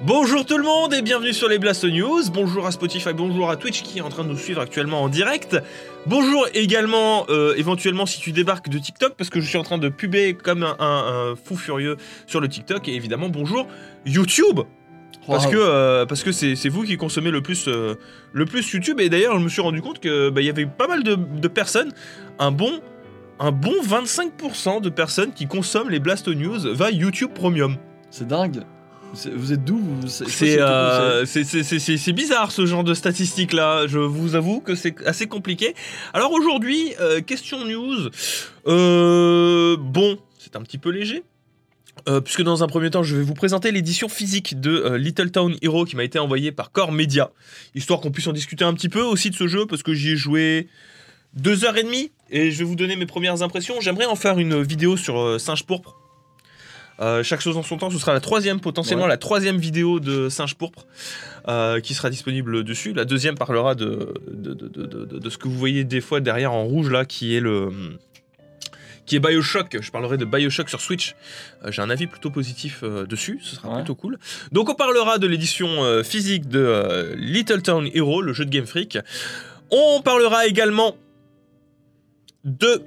Bonjour tout le monde et bienvenue sur les Blast News. Bonjour à Spotify, bonjour à Twitch qui est en train de nous suivre actuellement en direct. Bonjour également, euh, éventuellement si tu débarques de TikTok, parce que je suis en train de puber comme un, un- un fou furieux sur le TikTok. Et évidemment, bonjour YouTube parce Wow. que euh, parce que c'est vous qui consommez le plus euh, le plus YouTube et d'ailleurs je me suis rendu compte que bah, y avait pas mal de, de personnes un bon un bon 25% de personnes qui consomment les Blast News via YouTube Premium. C'est dingue. Vous êtes d'où c'est- euh, bizarre ce genre de statistiques là. Je vous avoue que c'est assez compliqué. Alors aujourd'hui, euh, question news. Euh, bon, c'est un petit peu léger. Euh, puisque dans un premier temps, je vais vous présenter l'édition physique de Little Town Hero qui m'a été envoyée par Core Media, histoire qu'on puisse en discuter un petit peu aussi de ce jeu, parce que j'y ai joué deux heures et demie, et je vais vous donner mes premières impressions. J'aimerais en faire une vidéo sur Singe Pourpre. Euh, chaque chose en son temps, ce sera la troisième, potentiellement Ouais. la troisième vidéo de Singe Pourpre euh, qui sera disponible dessus. La deuxième parlera de, de, de- de- ce que vous voyez des fois derrière en rouge là, qui est le qui est Bioshock. Je parlerai de Bioshock sur Switch. Euh, J'ai un avis plutôt positif euh, dessus, ce sera Ouais. plutôt cool. Donc on parlera de l'édition euh, physique de Little Town Hero, le jeu de Game Freak. On parlera également de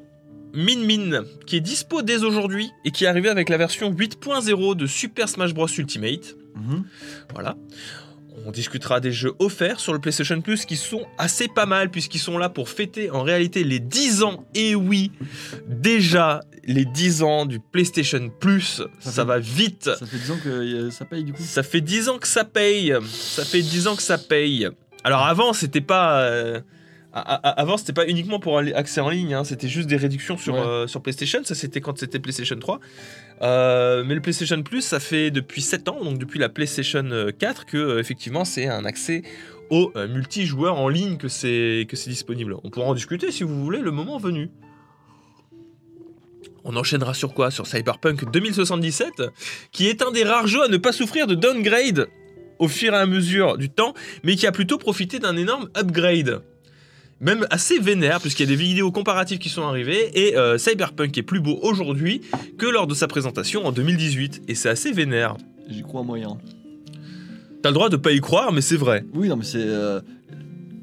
Min Min, qui est dispo dès aujourd'hui et qui est arrivé avec la version 8.0 de Super Smash Bros Ultimate. Mhm. Voilà. On discutera des jeux offerts sur le PlayStation Plus qui sont assez pas mal puisqu'ils sont là pour fêter en réalité les 10 ans. Et oui, déjà les 10 ans du PlayStation Plus, ça, Ça fait- va vite. Ça fait 10 ans que euh, ça paye du coup? Ça fait 10 ans que ça paye. Ça fait 10 ans que ça paye. Alors avant, c'était pas. euh, avant, c'était pas uniquement pour accès en ligne, hein, c'était juste des réductions sur, Ouais. euh, sur PlayStation. Ça, c'était quand c'était PlayStation 3. Euh, mais le PlayStation Plus, ça fait depuis 7 ans, donc depuis la PlayStation euh, 4, que euh, effectivement, c'est un accès au euh, multijoueur en ligne que c'est que c'est disponible. On pourra en discuter si vous voulez le moment venu. On enchaînera sur quoi? Sur Cyberpunk 2077, qui est un des rares jeux à ne pas souffrir de downgrade au fur et à mesure du temps, mais qui a plutôt profité d'un énorme upgrade. Même assez vénère, puisqu'il y a des vidéos comparatives qui sont arrivées, et euh, Cyberpunk est plus beau aujourd'hui que lors de sa présentation en 2018, et c'est assez vénère. J'y crois moyen. T'as le droit de pas y croire, mais c'est vrai. Oui, non, mais c'est. euh,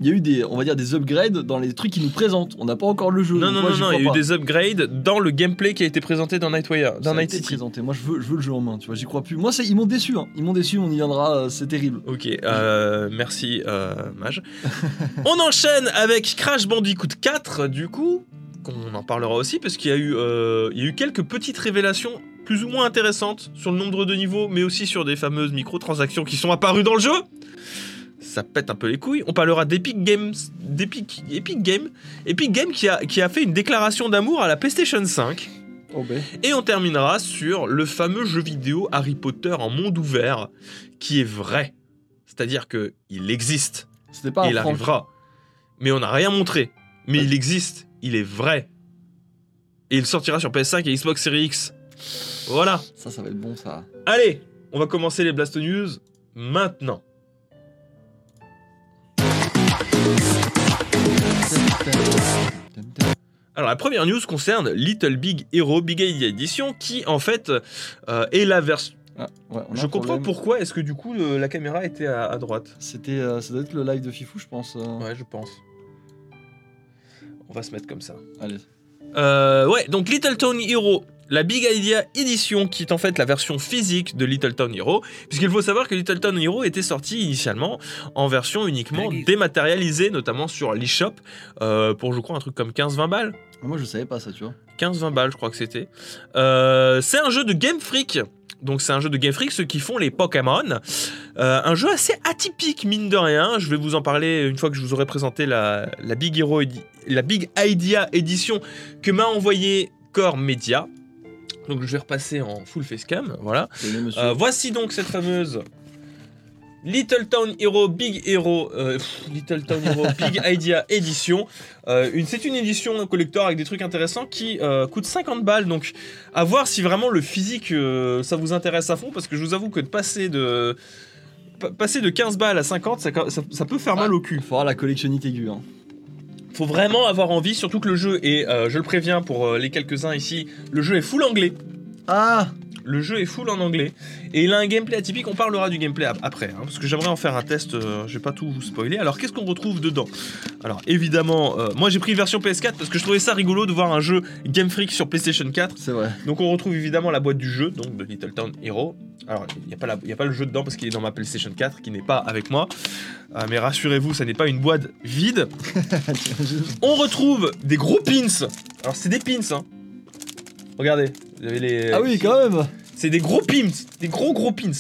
Il y a eu des, on va dire, des upgrades dans les trucs qu'ils nous présentent. On n'a pas encore le jeu. Non, non, moi, non, non, il y a eu des upgrades dans le gameplay qui a été présenté dans Nightwire, dans Night City. présenté. Moi, je veux, je veux le jeu en main. Tu vois, j'y crois plus. Moi, ils m'ont déçu. Hein. Ils m'ont déçu. On y viendra. euh, c'est terrible. Ok, euh, merci euh, Mage. On enchaîne avec Crash Bandicoot 4, du coup, qu'on en parlera aussi, parce qu'il y, a eu, euh, il y a eu quelques petites révélations plus ou moins intéressantes sur le nombre de niveaux, mais aussi sur des fameuses microtransactions qui sont apparues dans le jeu. Ça pète un peu les couilles. On parlera d'Epic Games, d'Epic Epic Games, Epic Games qui a, qui a fait une déclaration d'amour à la PlayStation 5. Oh ben. Et on terminera sur le fameux jeu vidéo Harry Potter en monde ouvert, qui est vrai. C'est-à-dire que il existe, pas et il arrivera. Mais on n'a rien montré. Mais Ouais. il existe, il est vrai. Et il sortira sur PS5 et Xbox Series X. Voilà. Ça, ça va être bon, ça. Allez, on va commencer les Blast News maintenant. Alors la première news concerne Little Big Hero Big Idea Edition qui en fait euh, est la version... Ah, ouais, Je comprends problème. pourquoi est-ce que du coup le- la caméra était à, à droite? C'était, euh, ça doit être le live de Fifou, je pense. euh. Ouais, je pense. On va se mettre comme ça. Allez. Ouais, donc Little Town Hero, la Big Idea Edition, qui est en fait la version physique de Little Town Hero, puisqu'il faut savoir que Little Town Hero était sorti initialement en version uniquement dématérialisée, notamment sur l'eShop, euh, pour je crois un truc comme 15-20 balles. Moi, je savais pas ça, tu vois. 15-20 balles, je crois que c'était. Euh, c'est un jeu de Game Freak. Donc c'est un jeu de Game Freak, ceux qui font les Pokémon. Euh, un jeu assez atypique, mine de rien. Je vais vous en parler une fois que je vous aurai présenté la, la Big Hero, la Big Idea édition que m'a envoyé Core Media. Donc je vais repasser en full facecam, voilà. Tenez, monsieur. Euh, voici donc cette fameuse Little Town Hero Big Hero euh, pff, Little Town Hero Big Idea édition. Euh, c'est une édition collector avec des trucs intéressants qui euh, coûte 50 balles. Donc à voir si vraiment le physique ça vous intéresse à fond parce que je vous avoue que de passer de pa- passer de 15 balles à 50 ça, ça- ça peut faire mal au cul. Il faut avoir la collectionnite aiguë. Hein. Faut vraiment avoir envie, surtout que le jeu est, euh, je le préviens pour euh, les quelques-uns ici, le jeu est full anglais. Ah le jeu est full en anglais et il a un gameplay atypique. On parlera du gameplay ap- après, hein, parce que j'aimerais en faire un test. euh, je vais pas tout vous spoiler. Alors, qu'est-ce qu'on retrouve dedans? Alors, évidemment, euh, moi j'ai pris version PS4 parce que je trouvais ça rigolo de voir un jeu Game Freak sur PlayStation 4. C'est vrai. Donc, on retrouve évidemment la boîte du jeu, donc de Little Town Hero. Alors, il n'y a, a pas le jeu dedans parce qu'il est dans ma PlayStation 4 qui n'est pas avec moi. Euh, mais rassurez-vous, ça n'est pas une boîte vide. On retrouve des gros pins. Alors, c'est des pins, hein. Regardez, vous avez les. ah oui, quand même. C'est des gros pins, des gros gros pins.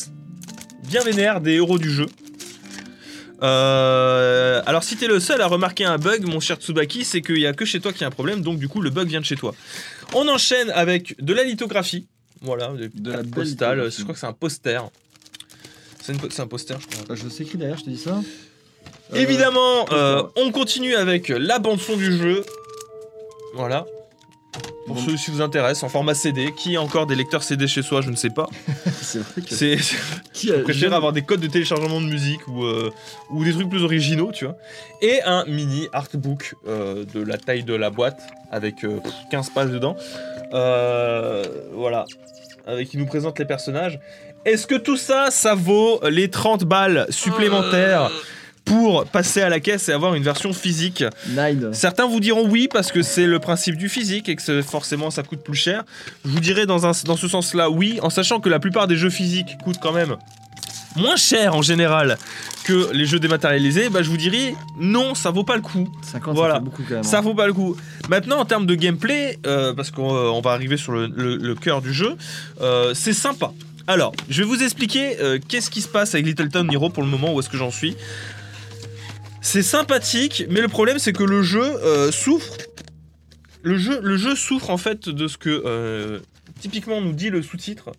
Bien vénères, des héros du jeu. Euh, alors si t'es le seul à remarquer un bug, mon cher Tsubaki, c'est qu'il y a que chez toi qu'il y a un problème, donc du coup le bug vient de chez toi. On enchaîne avec de la lithographie. Voilà, des De la lithographie. Je crois que c'est un poster. C'est une un poster, je crois. Euh, Je sais écrit derrière, je te dis ça. Euh, Évidemment, poster. euh, on continue avec la bande son du jeu. Voilà. Pour ceux qui vous intéressent, en format CD. Qui a encore des lecteurs CD chez soi, je ne sais pas. C'est vrai que. C'est Qui a Je préfère avoir des codes de téléchargement de musique ou, euh, ou des trucs plus originaux, tu vois. Et un mini artbook euh, de la taille de la boîte avec euh, 15 pages dedans. Euh, voilà. Avec qui nous présente les personnages. Est-ce que tout ça, ça vaut les 30 balles supplémentaires? Pour passer à la caisse et avoir une version physique Nine. Certains vous diront oui parce que c'est le principe du physique et que forcément ça coûte plus cher. Je vous dirais dans, un, dans ce sens-là oui, en sachant que la plupart des jeux physiques coûtent quand même moins cher en général que les jeux dématérialisés. Bah, je vous dirais non, ça vaut pas le coup. 50, Voilà. ça fait beaucoup quand même. Ça hein. vaut pas le coup. Maintenant, en termes de gameplay, euh, parce qu'on euh, va arriver sur le, le- le cœur du jeu, euh, c'est sympa. Alors, je vais vous expliquer euh, qu'est-ce qui se passe avec Little Town Hero pour le moment, où est-ce que j'en suis. C'est sympathique, mais le problème c'est que le jeu euh, souffre. Le jeu, le jeu souffre en fait de ce que euh, typiquement nous dit le sous-titre.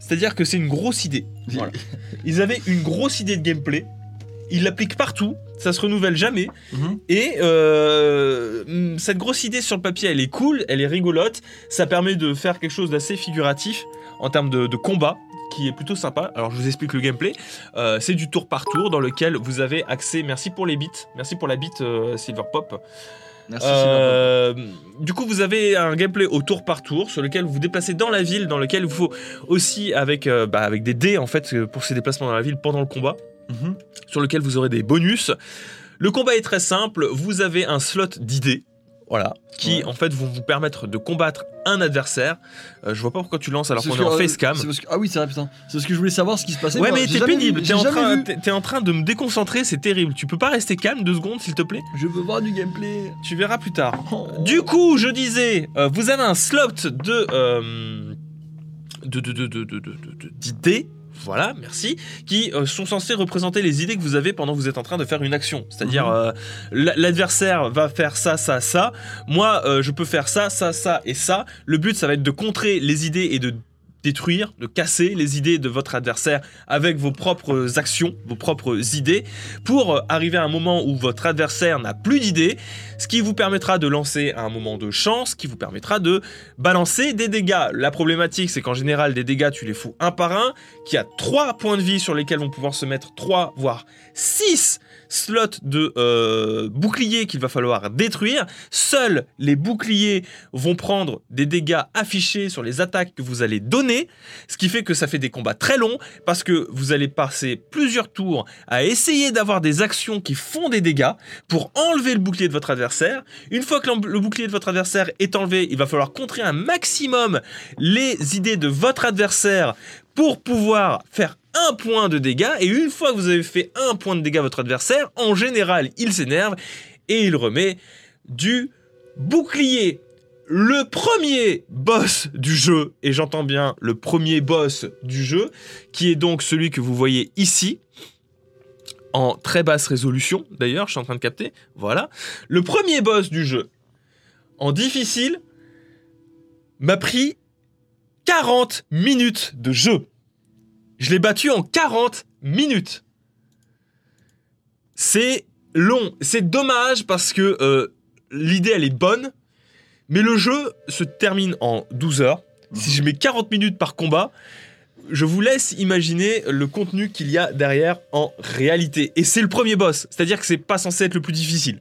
C'est-à-dire que c'est une grosse idée. Voilà. Ils avaient une grosse idée de gameplay. Ils l'appliquent partout. Ça se renouvelle jamais. Mhm. Et euh, cette grosse idée sur le papier, elle est cool, elle est rigolote. Ça permet de faire quelque chose d'assez figuratif en termes de, de combat, qui est plutôt sympa. Alors je vous explique le gameplay. Euh, c'est du tour par tour dans lequel vous avez accès. Merci pour les bits, merci pour la bite euh, Silver Pop. Merci. Euh, du coup, vous avez un gameplay au tour par tour sur lequel vous vous déplacez dans la ville, dans lequel il faut aussi avec, euh, bah, avec des dés en fait pour ces déplacements dans la ville pendant le combat Mhm. sur lequel vous aurez des bonus. Le combat est très simple, vous avez un slot d'idées, voilà, qui Ouais. en fait vont vous permettre de combattre un adversaire. Euh, je vois pas pourquoi tu lances alors qu'on est en euh, facecam. parce que- Ah oui, c'est vrai, putain. C'est parce que je voulais savoir ce qui se passait. Ouais, mais t'es pénible, t'es en, train, en de me déconcentrer, c'est terrible. Tu peux pas rester calme deux secondes s'il te plaît? Je veux voir du gameplay. Tu verras plus tard. Oh. Du coup, je disais, euh, vous avez un slot de euh, de de de de Voilà, merci. Qui euh, sont censés représenter les idées que vous avez pendant que vous êtes en train de faire une action. C'est-à-dire, Mhm. euh, la- l'adversaire va faire ça, ça, ça. Moi, euh, je peux faire ça, ça, ça et ça. Le but, ça va être de contrer les idées et de détruire, de casser les idées de votre adversaire avec vos propres actions, vos propres idées, pour euh, arriver à un moment où votre adversaire n'a plus d'idées, ce qui vous permettra de lancer un moment de chance, qui vous permettra de balancer des dégâts. La problématique, c'est qu'en général, des dégâts, tu les fous un par un, qui a trois points de vie sur lesquels vont pouvoir se mettre trois, voire six slots de euh, boucliers qu'il va falloir détruire. Seuls les boucliers vont prendre des dégâts affichés sur les attaques que vous allez donner, ce qui fait que ça fait des combats très longs, parce que vous allez passer plusieurs tours à essayer d'avoir des actions qui font des dégâts pour enlever le bouclier de votre adversaire. Une fois que le bouclier de votre adversaire est enlevé, il va falloir contrer un maximum les idées de votre adversaire pour pouvoir faire un point de dégâts. Et une fois que vous avez fait un point de dégâts à votre adversaire, en général, il s'énerve et il remet du bouclier. Le premier boss du jeu, et j'entends bien le premier boss du jeu, qui est donc celui que vous voyez ici, en très basse résolution d'ailleurs, je suis en train de capter, voilà. Le premier boss du jeu, en difficile, m'a pris 40 minutes de jeu. Je l'ai battu en 40 minutes. C'est long, c'est dommage parce que euh, l'idée elle est bonne, mais le jeu se termine en 12 heures. Si je mets 40 minutes par combat, je vous laisse imaginer le contenu qu'il y a derrière en réalité. Et c'est le premier boss, c'est-à-dire que c'est pas censé être le plus difficile.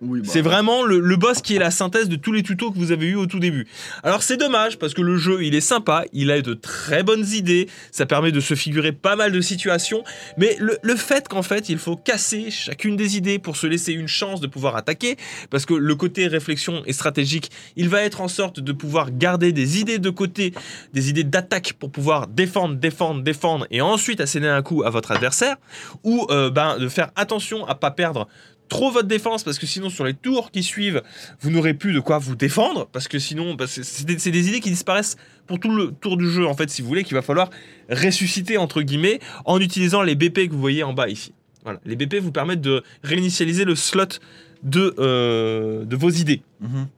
Oui, bah, C'est vraiment le, le boss qui est la synthèse de tous les tutos que vous avez eu au tout début. Alors c'est dommage parce que le jeu il est sympa, il a de très bonnes idées, ça permet de se figurer pas mal de situations, mais le, le fait qu'en fait il faut casser chacune des idées pour se laisser une chance de pouvoir attaquer, parce que le côté réflexion et stratégique, il va être en sorte de pouvoir garder des idées de côté, des idées d'attaque pour pouvoir défendre, défendre, défendre et ensuite asséner un coup à votre adversaire, ou euh, ben, de faire attention à pas perdre trop votre défense parce que sinon sur les tours qui suivent vous n'aurez plus de quoi vous défendre parce que sinon bah, c'est- des, idées qui disparaissent pour tout le tour du jeu en fait si vous voulez qu'il va falloir ressusciter entre guillemets en utilisant les BP que vous voyez en bas ici. Voilà. Les BP vous permettent de réinitialiser le slot de, euh, de vos idées. Mhm.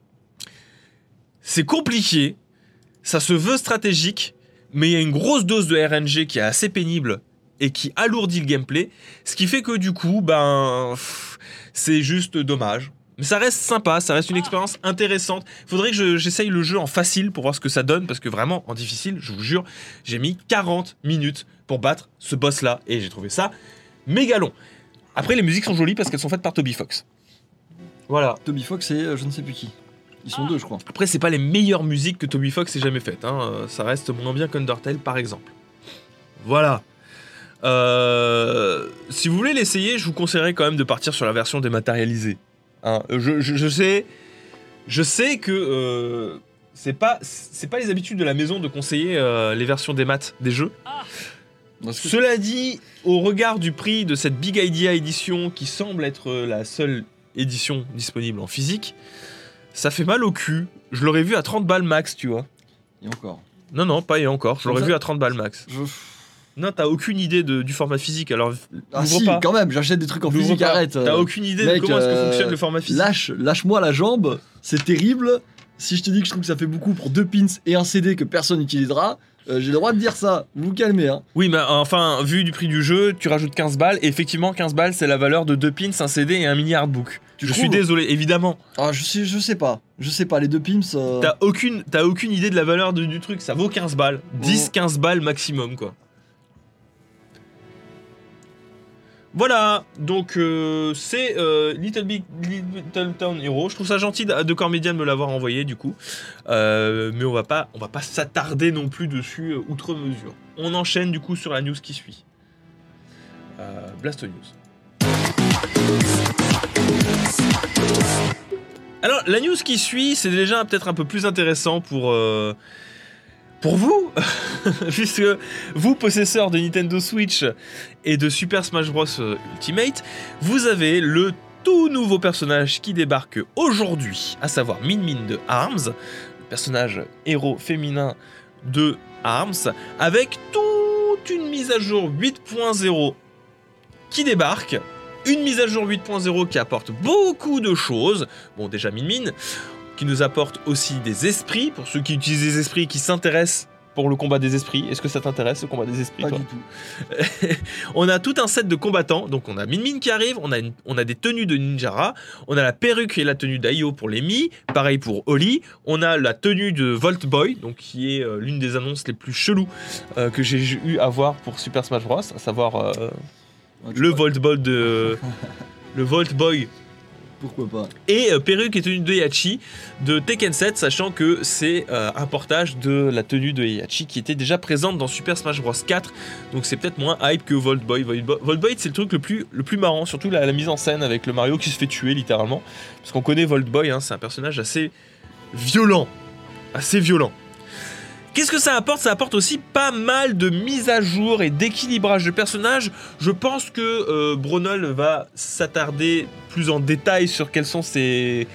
c'est compliqué, ça se veut stratégique, mais il y a une grosse dose de RNG qui est assez pénible et qui alourdit le gameplay, ce qui fait que du coup, ben, c'est juste dommage. Mais ça reste sympa, ça reste une expérience intéressante. Faudrait que je- j'essaye le jeu en facile pour voir ce que ça donne, parce que vraiment, en difficile, je vous jure, j'ai mis 40 minutes pour battre ce boss-là, et j'ai trouvé ça méga long. Après, les musiques sont jolies parce qu'elles sont faites par Toby Fox. Voilà. Toby Fox et euh, je ne sais plus qui. Ils sont deux, je crois. Après, c'est pas les meilleures musiques que Toby Fox ait jamais faites. hein. Ça reste moins bien qu'Undertale, par exemple. Voilà. Euh, si vous voulez l'essayer, je vous conseillerais quand même de partir sur la version dématérialisée. Hein, je, je- je sais, je sais que euh, c'est pas, c'est pas les habitudes de la maison de conseiller euh, les versions des maths des jeux. Que- Cela dit, au regard du prix de cette Big Idea édition qui semble être la seule édition disponible en physique, ça fait mal au cul. Je l'aurais vu à 30 balles max, tu vois. Et encore. Non, non, pas et encore. Je l'aurais vu à 30 balles max. Je... Non, t'as aucune idée de- du format physique, alors Ah si, pas. quand même, j'achète des trucs en physique, pas. arrête. euh, T'as aucune idée mec, de comment est-ce que euh, fonctionne le format physique. Lâche, lâche-moi la jambe, c'est terrible. Si je te dis que je trouve que ça fait beaucoup pour deux pins et un CD que personne n'utilisera, euh, j'ai le droit de dire ça. Vous vous calmez, hein. Oui, mais enfin, vu du prix du jeu, tu rajoutes 15 balles, et effectivement, 15 balles, c'est la valeur de deux pins, un CD et un mini artbook. Tu je trouves suis désolé, évidemment. Ah, je sais, je sais pas. Je sais pas, les deux pins. euh, T'as aucune, t'as aucune idée de la valeur de- du truc, ça vaut 15 balles. 10-15 balles maximum, quoi. Voilà, donc euh, c'est euh, Little Big Little Town Hero. Je trouve ça gentil de, Cormedia de me l'avoir envoyé du coup, Euh, mais on va pas, on va pas s'attarder non plus dessus outre mesure. On enchaîne du coup sur la news qui suit. Blast News. Alors la news qui suit, c'est déjà peut-être un peu plus intéressant pour pour vous, puisque vous possesseurs de Nintendo Switch et de Super Smash Bros euh, Ultimate, vous avez le tout nouveau personnage qui débarque aujourd'hui, à savoir Min Min de ARMS, personnage héros féminin de ARMS, avec toute une mise à jour 8.0 qui débarque. Une mise à jour 8.0 qui apporte beaucoup de choses. Bon, déjà Min Min, qui nous apporte aussi des esprits, pour ceux qui utilisent des esprits qui s'intéressent pour le combat des esprits. Est-ce que ça t'intéresse, le combat des esprits Pas toi du tout. on a tout un set de combattants. Donc on a Min Min qui arrive, on a, une- on a des tenues de Ninjara, on a la perruque et la tenue d'Aio pour les Mi, pareil pour Oli. On a la tenue de Volt Boy, donc qui est euh, l'une des annonces les plus cheloues euh, que j'ai eu à voir pour Super Smash Bros. À savoir euh, le Volt Boy de le Volt Boy Pourquoi pas. Et euh, perruque et tenue de Heihachi de Tekken 7, sachant que c'est euh, un portage de la tenue de Heihachi qui était déjà présente dans Super Smash Bros. 4, donc c'est peut-être moins hype que Volt Boy. Volt Boy, c'est le truc le plus, le marrant, surtout la, la mise en scène avec le Mario qui se fait tuer littéralement, parce qu'on connaît Volt Boy, hein, c'est un personnage assez violent, assez violent. Qu'est-ce que ça apporte? Ça apporte aussi pas mal de mises à jour et d'équilibrage de personnages. Je pense que euh, Bronol va s'attarder plus en détail sur quels sont ses,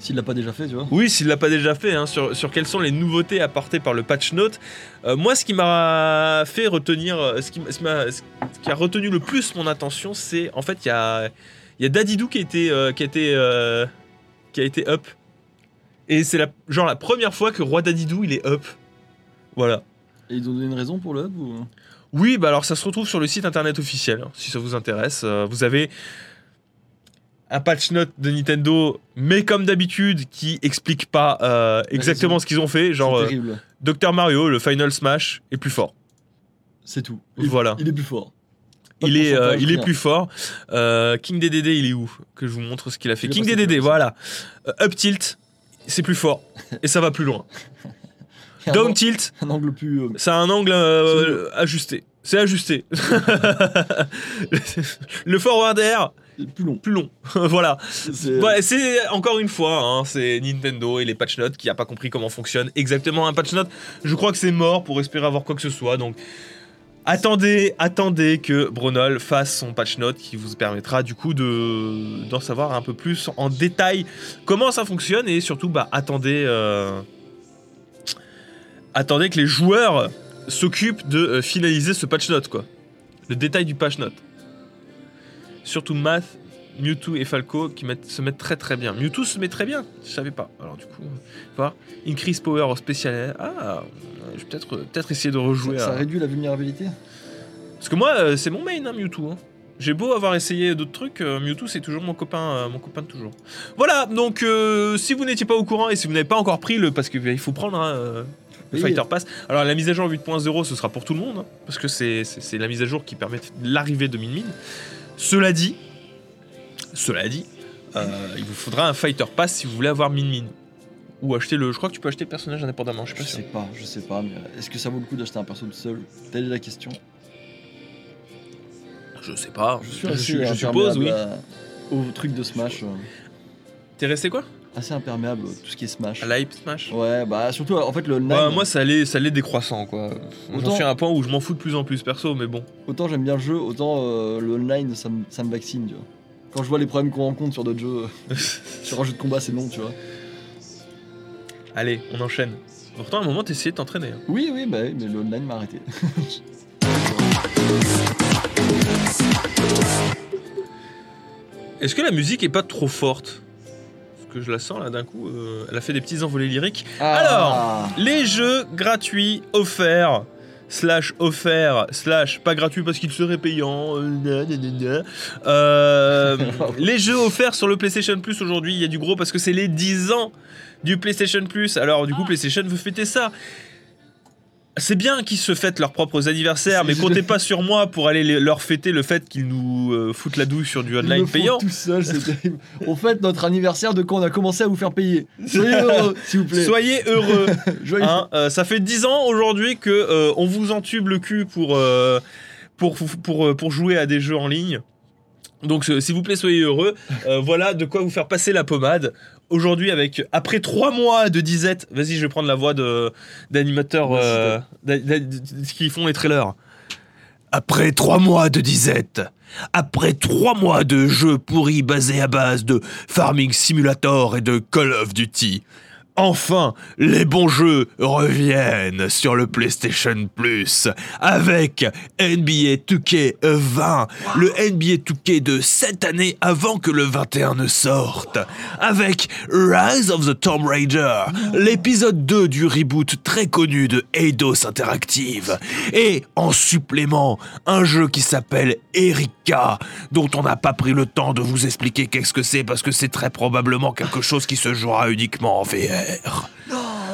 S'il l'a pas déjà fait, tu vois. oui, s'il l'a pas déjà fait, hein, sur, sur quelles sont les nouveautés apportées par le patch note. Euh, moi, ce qui m'a fait retenir, euh, ce qui, ce ce a retenu le plus mon attention, c'est en fait il y a, il y a Dadidou qui a été, euh, qui a été, euh, qui a été up. Et c'est la, genre la première fois que Roi Dadidou il est up. Voilà. Et ils ont donné une raison pour le hub ou... Oui, bah alors ça se retrouve sur le site internet officiel, hein, si ça vous intéresse. Euh, vous avez un patch note de Nintendo, mais comme d'habitude, qui explique pas euh, exactement ce qu'ils ont fait. Genre, euh. Dr Mario, le Final Smash, est plus fort. C'est tout. Il- Voilà. Il est plus fort. Pas il est, euh, il est plus fort. King DDD, il est où? Que je vous montre ce qu'il a fait. King DDD, voilà. Up tilt, c'est plus fort et ça va plus loin. Un Down tilt, Un angle plus. euh, a un angle euh, ajusté. C'est ajusté. le forward air, plus long. plus long. voilà. C'est- Ouais, c'est encore une fois, hein, c'est Nintendo et les patch notes qui a pas compris comment fonctionne exactement un patch note. Je crois que c'est mort pour espérer avoir quoi que ce soit. Donc attendez, attendez que Brunel fasse son patch note qui vous permettra du coup de d'en savoir un peu plus en détail comment ça fonctionne et surtout bah attendez euh, attendez que les joueurs s'occupent de euh, finaliser ce patch note quoi. Le détail du patch note. Surtout Math, Mewtwo et Falco qui mettent- se mettent très très bien. Mewtwo se met très bien, je savais pas. Alors du coup, voir increase power au spécial. Ah, je vais peut-être peut-être essayer de rejouer. ça, à- réduit la vulnérabilité. Parce que moi, euh, c'est mon main, hein, Mewtwo. hein. J'ai beau avoir essayé d'autres trucs, euh, Mewtwo c'est toujours mon copain, euh, mon copain de toujours. Voilà, donc euh, si vous n'étiez pas au courant et si vous n'avez pas encore pris le, parce qu'il faut prendre hein, le Oui. Fighter Pass. Alors la mise à jour 8.0 ce sera pour tout le monde, hein, parce que c'est la mise à jour qui permet l'arrivée de Min Min. Cela dit, cela dit, euh, il vous faudra un Fighter Pass si vous voulez avoir Min Min. Ou acheter le. Je crois que tu peux acheter le personnage indépendamment, je suis Je pas sûr. sais pas, je sais pas, mais est-ce que ça vaut le coup d'acheter un perso tout seul? Telle est la question. Je sais pas. Je suis je, je suppose, oui. à- Au truc de Smash. euh, T'es resté quoi? Assez imperméable, tout ce qui est Smash. À l'hype Smash Ouais, bah surtout en fait le online. Ouais, moi ça allait, ça allait décroissant quoi. J'en Autant- suis à un point où je m'en fous de plus en plus perso, mais bon. Autant j'aime bien le jeu, autant euh, le online ça me, ça me vaccine, tu vois. Quand je vois les problèmes qu'on rencontre sur d'autres jeux, euh, sur un jeu de combat c'est non, tu vois. Allez, on enchaîne. Pourtant, à un moment, t'essayais de t'entraîner. hein. Oui, oui, bah oui, mais le online m'a arrêté. Est-ce que la musique est pas trop forte? Que je la sens là d'un coup, euh, elle a fait des petits envolées lyriques. Ah. Les jeux gratuits offerts, slash offerts, slash pas gratuits parce qu'ils seraient payants. euh, na, na, na, na. Euh, les jeux offerts sur le PlayStation Plus aujourd'hui, il y a du gros parce que c'est les 10 ans du PlayStation Plus. Alors du coup, PlayStation veut fêter ça. C'est bien qu'ils se fêtent leurs propres anniversaires, mais comptez pas sur moi pour aller les- leur fêter le fait qu'ils nous euh, foutent la douille sur du online payant. tout seul, c'est terrible. On fête notre anniversaire de quand on a commencé à vous faire payer. Soyez heureux, s'il vous plaît. Soyez heureux. Hein, euh, ça fait 10 ans aujourd'hui que euh, on vous entube le cul pour, pour, pour, pour jouer à des jeux en ligne. Donc s'il vous plaît, soyez heureux. Euh, voilà de quoi vous faire passer la pommade. Aujourd'hui, avec après 3 mois de disette, vas-y, je vais prendre la voix de d'animateurs euh, qui font les trailers. Après 3 mois de disette, après 3 mois de jeux pourris basés à base de Farming Simulator et de Call of Duty, Enfin, les bons jeux reviennent sur le PlayStation Plus avec NBA 2K20, le NBA 2K de cette année avant que le 21 ne sorte, avec Rise of the Tomb Raider, l'épisode 2 du reboot très connu de Eidos Interactive, et en supplément, un jeu qui s'appelle Erika, dont on n'a pas pris le temps de vous expliquer qu'est-ce que c'est parce que c'est très probablement quelque chose qui se jouera uniquement en VR.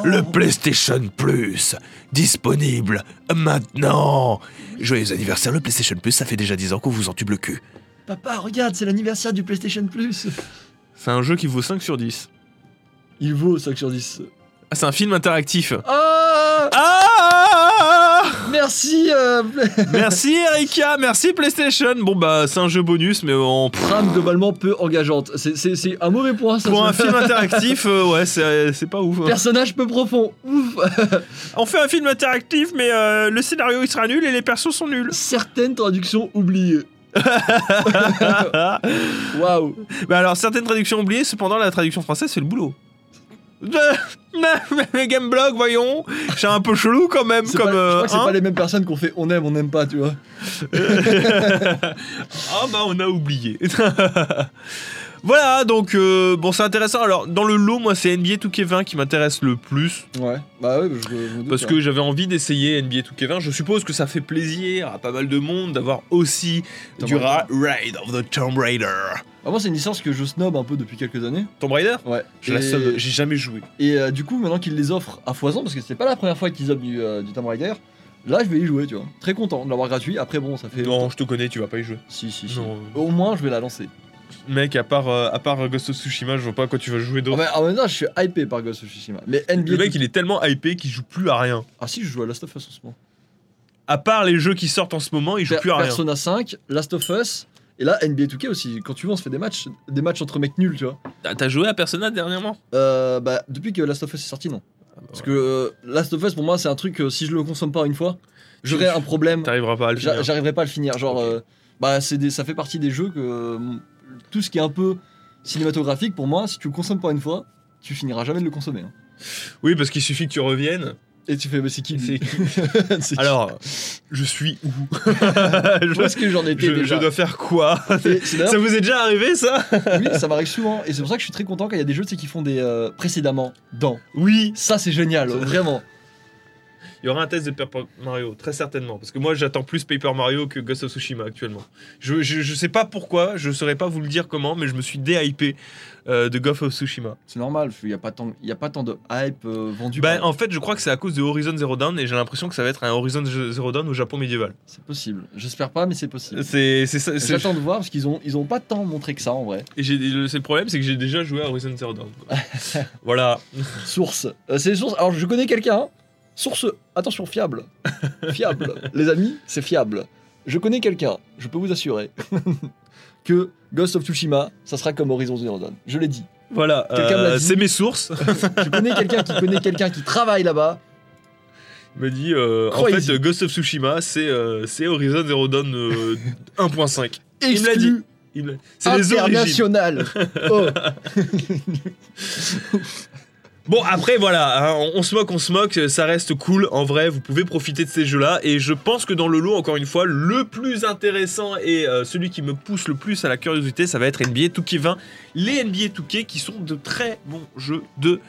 Le PlayStation Plus, disponible maintenant. Joyeux anniversaire, le PlayStation Plus, ça fait déjà 10 ans qu'on vous entube le cul. Papa, regarde, c'est l'anniversaire du PlayStation Plus. C'est un jeu qui vaut 5 sur 10. Il vaut 5 sur 10. Ah, c'est un film interactif. Ah Ah Merci euh, Merci Erika, merci PlayStation. Bon bah c'est un jeu bonus mais on Trame globalement peu engageante. C'est- C'est c'est un mauvais point, ça. pour un film interactif, euh, ouais c'est c'est pas ouf. Personnage peu profond. Ouf. On fait un film interactif mais euh, le scénario il sera nul et les persos sont nuls. Certaines traductions oubliées. Waouh. bah alors certaines traductions oubliées, cependant la traduction française c'est le boulot. Les Gameblog, voyons, c'est un peu chelou quand même comme. pas- je euh, crois que c'est hein pas les mêmes personnes qu'on fait on aime, on n'aime pas, tu vois. Ah bah on a oublié. voilà, donc euh, bon c'est intéressant. Alors dans le lot, moi c'est NBA 2K20 qui m'intéresse le plus. Ouais. Bah ouais, je, je doute, Parce ouais. que j'avais envie d'essayer NBA 2K20. Je suppose que ça fait plaisir à pas mal de monde d'avoir aussi Tomb du Raider. Ra- Raid of the Tomb Raider. Bah, moi, c'est une licence que je snob un peu depuis quelques années. Tomb Raider Ouais. J'ai la seule- j'ai jamais joué. Et euh, du coup, maintenant qu'ils les offrent à foison, parce que c'était pas la première fois qu'ils offrent du, euh, du Tomb Raider, Là, je vais y jouer, tu vois. Très content de l'avoir gratuit. Après, bon, ça fait. Non, je te connais, tu vas pas y jouer. Si, si, si. Non. Au moins, je vais la lancer. Mec, à part, euh, à part Ghost of Tsushima, je vois pas à quoi tu vas jouer d'autre. même en même temps, je suis hypé par Ghost of Tsushima. Mais NBA. Le mec, il est tellement hypé qu'il joue plus à rien. Ah, si, je joue à Last of Us en ce moment. À part les jeux qui sortent en ce moment, il joue Per- plus à rien. Persona 5, Last of Us. Et là, NBA 2K aussi. Quand tu veux, on se fait des matchs, des matchs entre mecs nuls, tu vois. T'as- joué à Persona dernièrement? Euh, bah, depuis que Last of Us est sorti, non. Parce que euh, Last of Us, pour moi, c'est un truc, euh, si je le consomme pas une fois, j'aurais Tu- un problème. T'arriveras pas à le finir. J'arriverai pas à le finir. Genre, euh, bah, c'est des- ça fait partie des jeux que euh, tout ce qui est un peu cinématographique, pour moi, si tu le consommes pas une fois, tu finiras jamais de le consommer. hein. Oui, parce qu'il suffit que tu reviennes. Et tu fais, mais c'est qui C'est- Alors, je suis où Où je, est-ce que j'en étais je- déjà je dois faire quoi Ça vous est déjà arrivé ça Oui, ça m'arrive souvent. Et c'est pour ça que je suis très content quand il y a des jeux qui font des euh, précédemment dans. Oui. Ça, c'est génial, vraiment. Il y aura un test de Paper Mario, très certainement. Parce que moi, j'attends plus Paper Mario que Ghost of Tsushima actuellement. Je, je, je sais pas pourquoi, je saurais pas vous le dire comment, mais je me suis déhypé euh, de Ghost of Tsushima. C'est normal, il n'y a, pas tant- y a pas tant de hype euh, vendu. Bah, en fait, je crois que c'est à cause de Horizon Zero Dawn et j'ai l'impression que ça va être un Horizon Zero Dawn au Japon médiéval. C'est possible. J'espère pas, mais c'est possible. C'est c'est J'attends de voir parce qu'ils ont, ils ont pas tant montré que ça en vrai. Et j'ai- le le problème, c'est que j'ai déjà joué à Horizon Zero Dawn. quoi. voilà. Source. Euh, c'est les sources. Alors, je connais quelqu'un. Source. Attention, fiable. Fiable. Les amis, c'est fiable. Je connais quelqu'un. Je peux vous assurer que Ghost of Tsushima, ça sera comme Horizon Zero Dawn. Je l'ai dit. Voilà. Euh, c'est mes sources. Je connais quelqu'un qui connaît quelqu'un qui travaille là-bas. Il me dit, euh, en fait, euh, Ghost of Tsushima, c'est euh, Horizon Zero Dawn euh, 1.5. Il me l'a dit. C'est les international. Oh. Bon, après, voilà, hein, on, on se moque, on se moque, ça reste cool. En vrai, vous pouvez profiter de ces jeux-là. Et je pense que dans le lot, encore une fois, le plus intéressant et euh, celui qui me pousse le plus à la curiosité, ça va être NBA 2K20. Les NBA 2K qui sont de très bons jeux de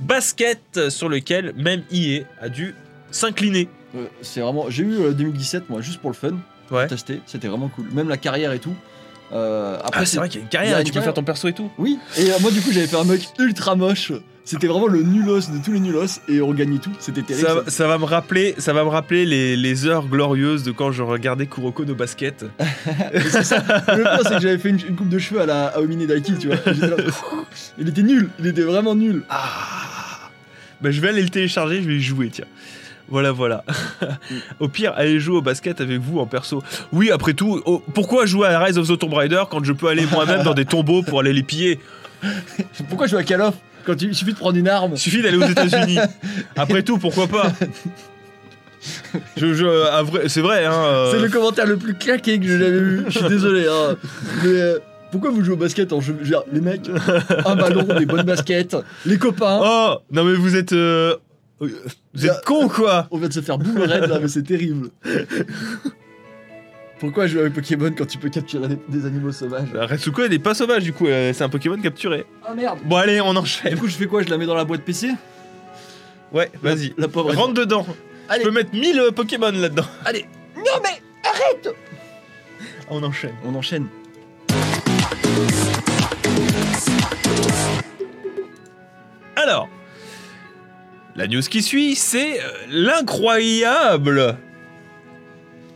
basket sur lesquels même EA a dû s'incliner. Euh, c'est vraiment. J'ai eu euh, 2017 moi juste pour le fun. Ouais. Pour tester. C'était vraiment cool. Même la carrière et tout. Euh, après Ah, c'est vrai qu'il y a une carrière, a et une tu peux faire ton perso et tout. Oui. Et euh, moi du coup j'avais fait un mec ultra moche. C'était vraiment le nulos de tous les nulos et on gagnait tout. C'était terrible. Ça, ça. va- ça va me rappeler, ça va me rappeler les, les heures glorieuses de quand je regardais Kuroko no basket. Et c'est ça. Le pire c'est que j'avais fait une, une coupe de cheveux à la à Omine Daiki, tu vois. Là, il était nul. Il était vraiment nul. Ah bah, je vais aller le télécharger, je vais y jouer, tiens. Voilà, voilà. au pire, allez jouer au basket avec vous en perso. Oui, après tout, oh, pourquoi jouer à Rise of the Tomb Raider quand je peux aller moi-même dans des tombeaux pour aller les piller? Pourquoi je joue à Call of? Quand il suffit de prendre une arme Il suffit d'aller aux États-Unis. Après tout, pourquoi pas? Je, je- à vrai- C'est vrai, hein. euh, C'est le commentaire le plus claqué que j'ai jamais vu. Je suis désolé. Hein. Mais euh, pourquoi vous jouez au basket en jeu Les mecs, un ballon, des bonnes baskets, les copains. Oh Non, mais vous êtes. euh, Vous êtes con, quoi On vient de se faire boum raid là, mais c'est terrible. Pourquoi jouer avec Pokémon quand tu peux capturer des, des animaux sauvages Retsuko, elle n'est pas sauvage, du coup, euh, c'est un Pokémon capturé. Ah merde Bon, allez, on Du enchaîne. coup, je fais quoi? Je la mets dans la boîte PC Ouais, vas-y. La pauvre. Rentre dedans. Allez. Je peux mettre 1000 euh, Pokémon là-dedans. Allez Non mais arrête On enchaîne. On enchaîne. Alors, la news qui suit, c'est euh, l'incroyable.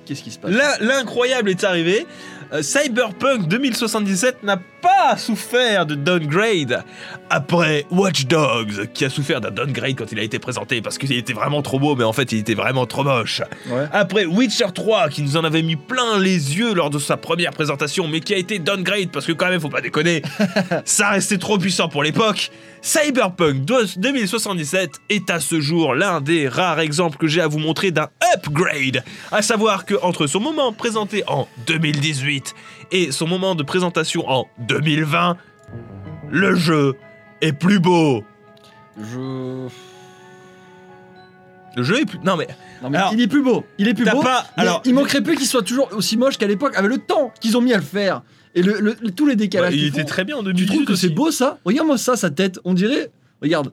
Qu'est-ce qui se passe? L'in- L'incroyable est arrivé. Euh, Cyberpunk 2077 n'a pas souffert de downgrade après Watch Dogs, qui a souffert d'un downgrade quand il a été présenté parce qu'il était vraiment trop beau, mais en fait il était vraiment trop moche. Ouais. Après Witcher 3, qui nous en avait mis plein les yeux lors de sa première présentation, mais qui a été downgrade parce que quand même, faut pas déconner, ça restait trop puissant pour l'époque. Cyberpunk 2077 est à ce jour l'un des rares exemples que j'ai à vous montrer d'un upgrade. À savoir que entre son moment présenté en 2018 et son moment de présentation en 2020, le jeu est plus beau. Je. Le jeu est plus... Non mais... Non mais Alors, il est plus beau. Il est plus beau. pas... Alors, il manquerait plus qu'il soit toujours aussi moche qu'à l'époque, avec le temps qu'ils ont mis à le faire. Et le, le- tous les bah, décalages. il qu'ils était font. très bien en Tu 2018 trouves que c'est beau ça? Regarde-moi ça, sa tête. On dirait. Regarde.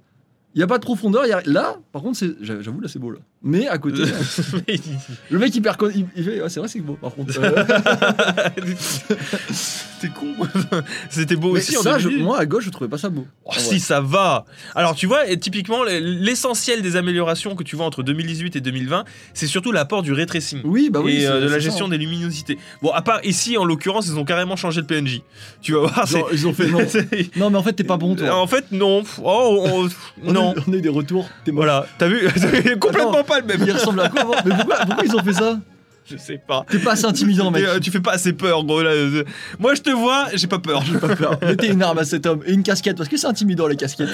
Il n'y a pas de profondeur. il Y a... Là, par contre, j'avoue, là, c'est beau là. Mais à côté, le mec il perd. con- Il, il fait, ouais, c'est vrai, c'est beau par contre. Euh, C'était con. C'était beau mais aussi en ça, je- 2018. moi à gauche, je trouvais pas ça beau. Oh, si ça va. Alors tu vois, et typiquement l'essentiel des améliorations que tu vois entre 2018 et 2020, c'est surtout l'apport du ray tracing. Oui, bah oui. et euh, de la gestion ça. des luminosités. Bon, à part ici, en l'occurrence, ils ont carrément changé le PNJ. Tu vas voir. Genre, ils ont fait non. Non, mais en fait, t'es pas bon, toi. En fait, non. Oh, on- On a- non. On a eu des retours. T'es. Voilà, t'as vu? Complètement. Pas le même. Il ressemble à quoi avant Mais pourquoi, pourquoi ils ont fait ça Je sais pas. T'es pas assez intimidant, mec. Euh, tu fais pas assez peur, gros. Là, euh, Moi, je te vois, j'ai pas peur. J'ai pas peur. Mettez une arme à cet homme et une casquette parce que c'est intimidant les casquettes.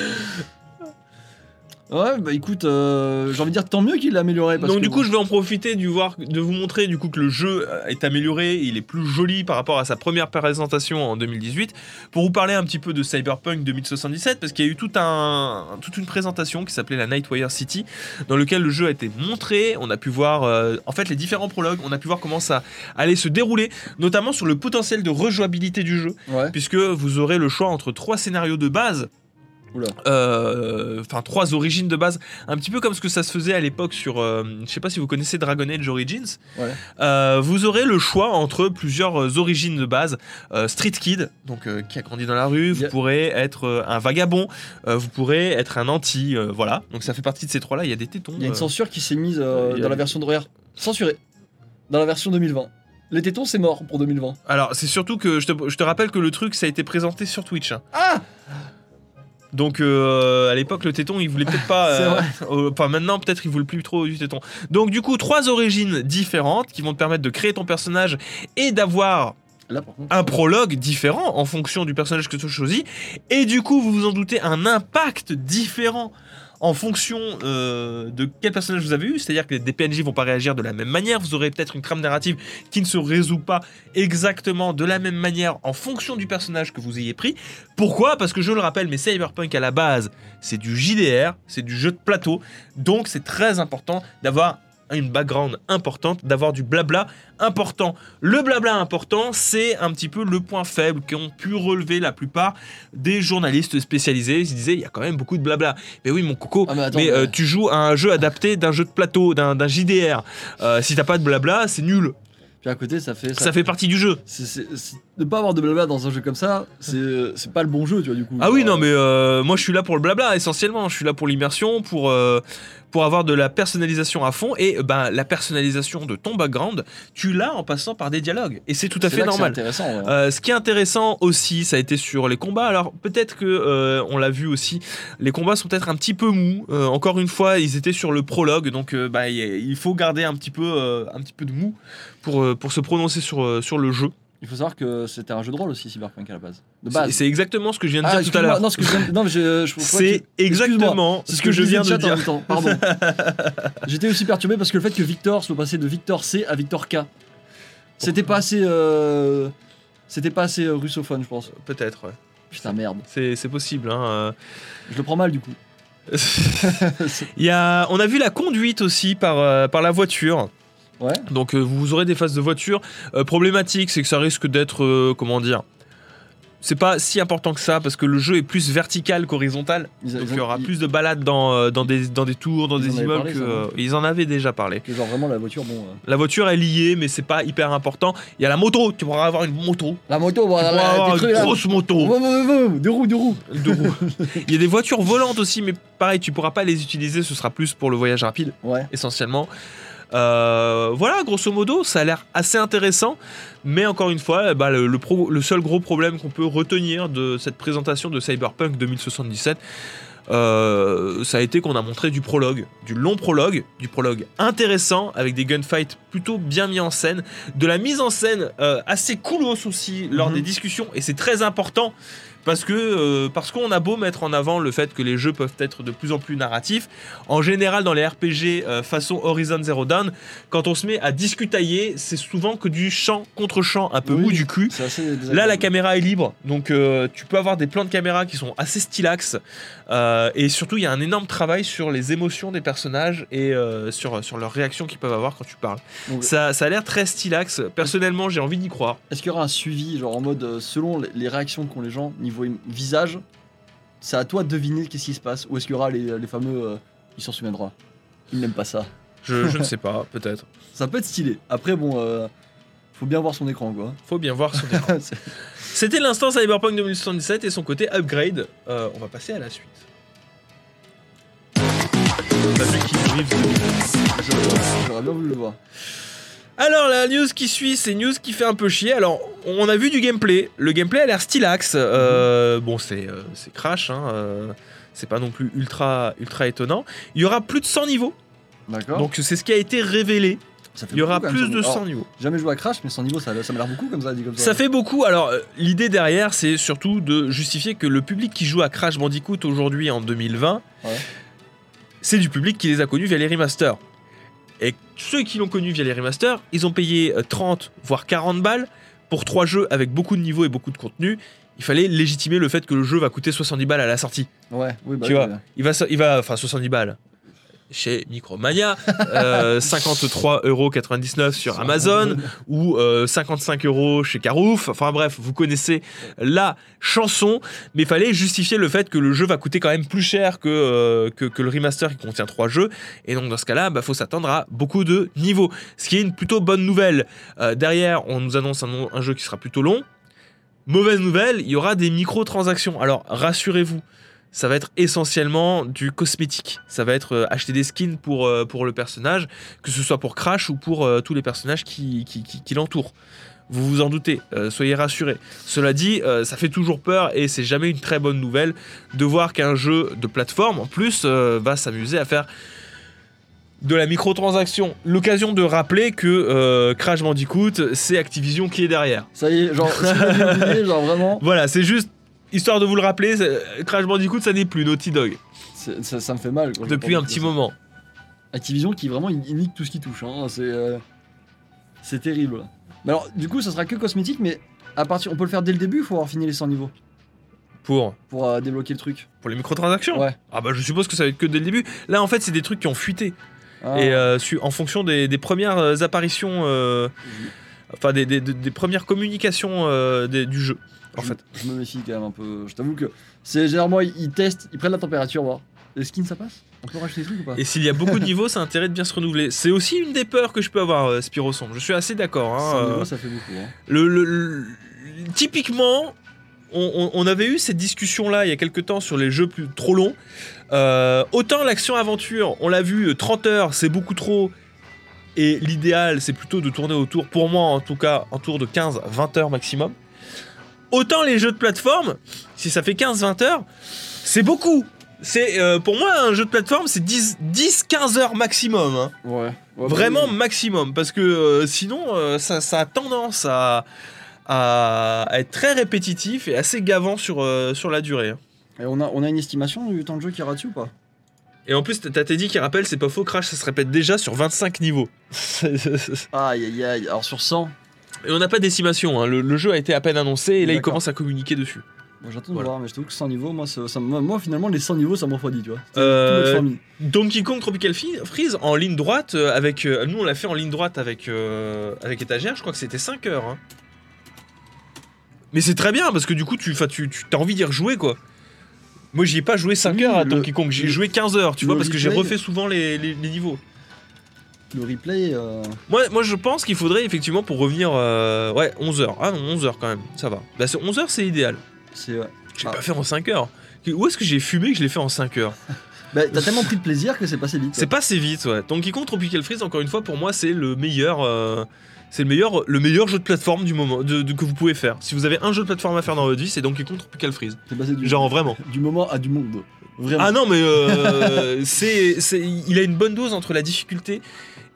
Ouais, bah écoute, euh, j'ai envie de dire tant mieux qu'il l'a amélioré. Parce Donc que du coup, bon, je vais en profiter du voir, de vous montrer du coup que le jeu est amélioré, il est plus joli par rapport à sa première présentation en 2018, pour vous parler un petit peu de Cyberpunk 2077, parce qu'il y a eu tout un, toute une présentation qui s'appelait la Nightwire City, dans lequel le jeu a été montré, on a pu voir euh, en fait les différents prologues, on a pu voir comment ça allait se dérouler, notamment sur le potentiel de rejouabilité du jeu, Ouais. puisque vous aurez le choix entre trois scénarios de base Euh, enfin trois origines de base, un petit peu comme ce que ça se faisait à l'époque sur, euh, je sais pas si vous connaissez Dragon Age Origins. Ouais. Euh, vous aurez le choix entre plusieurs origines de base. Street Kid, donc qui a grandi dans la rue. Vous Yeah. pourrez être un vagabond. vous pourrez être un anti. voilà. Donc ça fait partie de ces trois-là. Il y a des tétons. Il y a une censure qui s'est mise dans la version de RER. Censurée. Dans la version 2020. Les tétons, c'est mort pour 2020. Alors c'est surtout que je te, je te rappelle que le truc ça a été présenté sur Twitch. hein. Ah Donc euh, à l'époque le téton il voulait peut-être pas. C'est euh, vrai. euh, Enfin maintenant peut-être il voulait plus trop du téton. Donc du coup trois origines différentes qui vont te permettre de créer ton personnage et d'avoir Là, un prologue différent en fonction du personnage que tu choisis. Et du coup vous vous en doutez un impact différent en fonction euh, de quel personnage vous avez eu, c'est-à-dire que des PNJ vont pas réagir de la même manière, vous aurez peut-être une trame narrative qui ne se résout pas exactement de la même manière en fonction du personnage que vous ayez pris. Pourquoi? Parce que je le rappelle, mais Cyberpunk à la base, c'est du JDR, c'est du jeu de plateau, donc c'est très important d'avoir une background importante, d'avoir du blabla important. Le blabla important, c'est un petit peu le point faible qu'ont pu relever la plupart des journalistes spécialisés. Ils se disaient, il y a quand même beaucoup de blabla. Mais oui, mon coco, Ah, mais attends, mais euh, tu joues à un jeu adapté d'un jeu de plateau, d'un JDR. Euh, si t'as pas de blabla, c'est nul. Puis à côté, ça fait. Ça fait partie du jeu. c'est- Ne pas avoir de blabla dans un jeu comme ça, c'est c'est pas le bon jeu, tu vois, du coup. Ah oui, non, mais euh, moi je suis là pour le blabla essentiellement. Je suis là pour l'immersion, pour, euh, pour avoir de la personnalisation à fond. Et euh, ben, la personnalisation de ton background, tu l'as en passant par des dialogues. Et c'est tout à fait normal. intéressant. ouais. Euh, ce qui est intéressant aussi, ça a été sur les combats. Alors peut-être que euh, on l'a vu aussi, les combats sont peut-être un petit peu mous. Euh, encore une fois, ils étaient sur le prologue, donc euh, bah, il faut garder un petit peu, euh, un petit peu de mou pour, euh, pour se prononcer sur, euh, sur le jeu. Il faut savoir que c'était un jeu de rôle aussi, Cyberpunk à la base. De C'est base. c'est exactement ce que je viens de Ah, dire tout à l'heure. Non, ce que je viens de- non, mais je, je crois C'est exactement ce que je viens de dire. même temps, Pardon. J'étais aussi perturbé parce que le fait que Victor soit passé de Victor C à Victor K, c'était pas assez. euh, C'était pas assez euh, russophone, je pense. Peut-être, ouais. Putain, merde. C'est possible. Hein. Je le prends mal du coup. euh. Il y a, on a vu la conduite aussi par, euh, par la voiture. Ouais. Donc euh, vous aurez des phases de voiture euh, problématiques, c'est que ça risque d'être euh, comment dire. C'est pas si important que ça parce que le jeu est plus vertical qu'horizontal. Donc il y aura ils- plus de balades dans, dans, des, dans des tours, dans des immeubles parlé, que ça, non euh, ils en avaient déjà parlé. que genre vraiment la voiture, bon. euh. La voiture est liée mais c'est pas hyper important. Il y a la moto, tu pourras avoir une moto. La moto, Tu voilà, pourras la, avoir des une là. grosse moto. Deux roues, deux roues. de roues. Il y a des voitures volantes aussi mais pareil tu pourras pas les utiliser, ce sera plus pour le voyage rapide. Ouais. essentiellement. Euh, voilà, grosso modo, ça a l'air assez intéressant, mais encore une fois, eh ben, le, le pro- le seul gros problème qu'on peut retenir de cette présentation de Cyberpunk 2077, euh, ça a été qu'on a montré du prologue, du long prologue, du prologue intéressant avec des gunfights plutôt bien mis en scène, de la mise en scène euh, assez coolos aussi lors Mhm. des discussions, et c'est très important. Parce que euh, parce qu'on a beau mettre en avant le fait que les jeux peuvent être de plus en plus narratifs, en général dans les RPG euh, façon Horizon Zero Dawn, quand on se met à discutailler, c'est souvent que du champ contre champ un peu Oui. mou du cul. Là, la caméra est libre, donc euh, tu peux avoir des plans de caméra qui sont assez stylax. et surtout, il y a un énorme travail sur les émotions des personnages et sur, sur leurs réactions qu'ils peuvent avoir quand tu parles. Donc, Ça, ça a l'air très stylax. Personnellement, j'ai envie d'y croire. Est-ce qu'il y aura un suivi, genre en mode selon les réactions qu'ont les gens niveau visage, c'est à toi de deviner qu'est-ce qui se passe Ou est-ce qu'il y aura les, les fameux. euh, il s'en souviendra. Il n'aime pas ça. Je, je ne sais pas, peut-être. Ça peut être stylé. Après, bon, euh, faut bien voir son écran, quoi. Faut bien voir son écran. C'était l'instant Cyberpunk 2077 et son côté upgrade. Euh, on va passer à la suite. J'aurais bien voulu le voir. Alors la news qui suit, c'est news qui fait un peu chier. Alors on a vu du gameplay. Le gameplay a l'air stylax. Euh, Bon c'est euh, c'est crash. Hein, euh, c'est pas non plus ultra ultra étonnant. Il y aura plus de 100 niveaux. D'accord. Donc c'est ce qui a été révélé. Ça fait Il y aura beaucoup, plus de 100 100 Alors, niveaux. Jamais joué à Crash, mais 100 niveaux, ça, ça m'a l'air beaucoup comme ça, dit comme ça. Ça fait beaucoup. Alors, l'idée derrière, c'est surtout de justifier que le public qui joue à Crash Bandicoot aujourd'hui en 2020, Ouais. c'est du public qui les a connus via les remasters. Et ceux qui l'ont connu via les remasters, ils ont payé euh, 30 voire 40 balles pour trois jeux avec beaucoup de niveaux et beaucoup de contenu. Il fallait légitimer le fait que le jeu va coûter 70 balles à la sortie. Ouais, oui, bah Tu oui, vois. ouais. Il va, il va, enfin 70 balles chez Micromania, euh, 53,99€ sur Amazon ou euh, 55 euros chez Carouf. Enfin bref, vous connaissez la chanson, mais il fallait justifier le fait que le jeu va coûter quand même plus cher que, euh, que, le remaster qui contient trois jeux. Et donc dans ce cas-là, il faut s'attendre à beaucoup de niveaux. Ce qui est une plutôt bonne nouvelle. Euh, derrière, on nous annonce un, un jeu qui sera plutôt long. Mauvaise nouvelle, il y aura des microtransactions. Alors rassurez-vous, ça va être essentiellement du cosmétique. Ça va être euh, acheter des skins pour, euh, pour le personnage, que ce soit pour Crash ou pour euh, tous les personnages qui, qui, qui- qui l'entourent. Vous vous en doutez, soyez rassurés. Cela dit, ça fait toujours peur et c'est jamais une très bonne nouvelle de voir qu'un jeu de plateforme, en plus, va s'amuser à faire de la microtransaction. L'occasion de rappeler que euh, Crash Bandicoot, c'est Activision qui est derrière. Ça y est, genre, oublié, genre vraiment, Voilà, c'est juste histoire de vous le rappeler, c'est- Crash Bandicoot, ça n'est plus Naughty Dog ça, ça me fait mal. depuis un petit moment. Activision qui vraiment il nique tout ce qui touche. Hein. C'est euh, c'est terrible. Mais alors, du coup, ça sera que cosmétique, mais à partir, on peut le faire dès le début. Il faut avoir fini les 100 niveaux? Pour, pour euh, débloquer le truc. pour les microtransactions? Ouais. Ah bah je suppose que ça va être que dès le début. Là en fait c'est des trucs qui ont fuité. Ah, Et euh, en fonction des, des premières euh, apparitions, euh, enfin des, des- premières communications euh, des- du jeu. En je- fait. je me méfie quand même un peu. Je t'avoue que c'est généralement ils, ils testent, ils prennent la température, voir. Les skins ça passe? On peut racheter des trucs ou pas? Et s'il y a beaucoup de niveaux, ça a intérêt de bien se renouveler. C'est aussi une des peurs que je peux avoir, euh, Spiroson. Je suis assez d'accord. hein, 100 euh, ça fait beaucoup. Hein. le, le- le- typiquement, on, avait eu cette discussion-là il y a quelques temps sur les jeux plus, trop longs. Euh, autant l'action-aventure, on l'a vu, euh, 30 heures, c'est beaucoup trop. Et l'idéal, c'est plutôt de tourner autour, pour moi en tout cas, autour de 15-20 heures maximum. Autant les jeux de plateforme, si ça fait 15-20 heures, c'est beaucoup. C'est euh, pour moi un jeu de plateforme, c'est 10-15 heures maximum. hein. Ouais. Ouais, Vraiment bah, maximum, parce que euh, sinon, euh, ça, ça a tendance à, être très répétitif et assez gavant sur, sur la durée. hein. Et on a, on a une estimation du temps de jeu qui ira dessus ou pas? Et en plus, t'as Teddy qui rappelle, c'est pas faux, Crash, ça se répète déjà sur 25 niveaux. et Aïe aïe aïe. Alors sur 100, on n'a pas d'estimation, hein. le, le jeu a été à peine annoncé et là il commence à communiquer dessus. moi j'attends Voilà. de voir, mais je t'avoue que 100 niveaux, moi, ça, ça- moi, finalement les 100 niveaux ça me refroidit, tu vois. Euh. Donkey Kong Tropical Freeze en ligne droite, euh, avec. euh, nous on l'a fait en ligne droite avec, euh, avec étagère, je crois que c'était 5 heures. hein. Mais c'est très bien parce que du coup tu, tu, tu as envie d'y rejouer quoi. Moi j'y ai pas joué 5 Oui, heures à Donkey Kong, j'y ai le- joué 15 heures, tu vois, parce que j'ai refait souvent les, les- les niveaux. Le replay, euh, Moi, moi je pense qu'il faudrait effectivement pour revenir. euh, ouais, 11 heures. Ah non, 11 heures quand même, ça va. Bah, c'est 11 heures c'est idéal. c'est. ouais. Je l'ai Ah. pas fait en 5 heures. Où est-ce que j'ai fumé que je l'ai fait en 5 heures? Bah, t'as tellement pris de plaisir que c'est passé vite. C'est passé vite, ouais. Donkey Kong Tropical Freeze, encore une fois, pour moi, c'est le meilleur. euh, c'est le meilleur, le meilleur jeu de plateforme du moment de, de- que vous pouvez faire. Si vous avez un jeu de plateforme à faire dans votre vie, c'est Donkey Kong Tropical Freeze. C'est passé du, Genre vraiment. du moment à du monde. Vraiment. Ah non, mais euh, c'est, c'est- il a une bonne dose entre la difficulté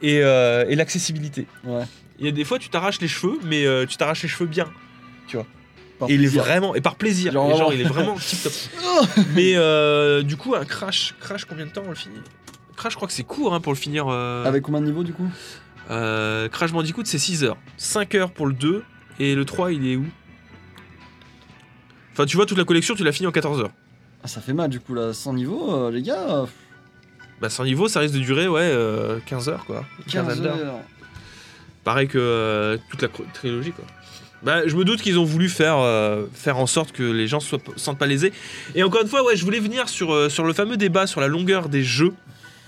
et, euh, et l'accessibilité. Ouais. Il y a des fois, tu t'arraches les cheveux, mais euh, tu t'arraches les cheveux bien. Par et il est vraiment et par plaisir. Genre Et genre, vraiment. il est vraiment tip top. mais euh, du coup, un crash, crash, combien de temps on le finit? Crash, je crois que c'est court hein, pour le finir. euh, Avec combien de niveaux du coup? Euh, Crash Bandicoot, c'est 6 heures. 5 heures pour le 2. Et le 3, il est où? Enfin, tu vois, toute la collection, tu l'as fini en 14 heures. ah, Ça fait mal du coup là. 100 niveaux, euh, les gars. euh, Bah, sans niveau, ça risque de durer, ouais, euh, 15 heures, quoi. Une 15 quinzaine d'heures. heures. Pareil que euh, toute la cro- trilogie, quoi. Bah, je me doute qu'ils ont voulu faire, euh, faire en sorte que les gens soient, sentent pas lésés. Et encore une fois, ouais, je voulais venir sur, euh, sur le fameux débat sur la longueur des jeux.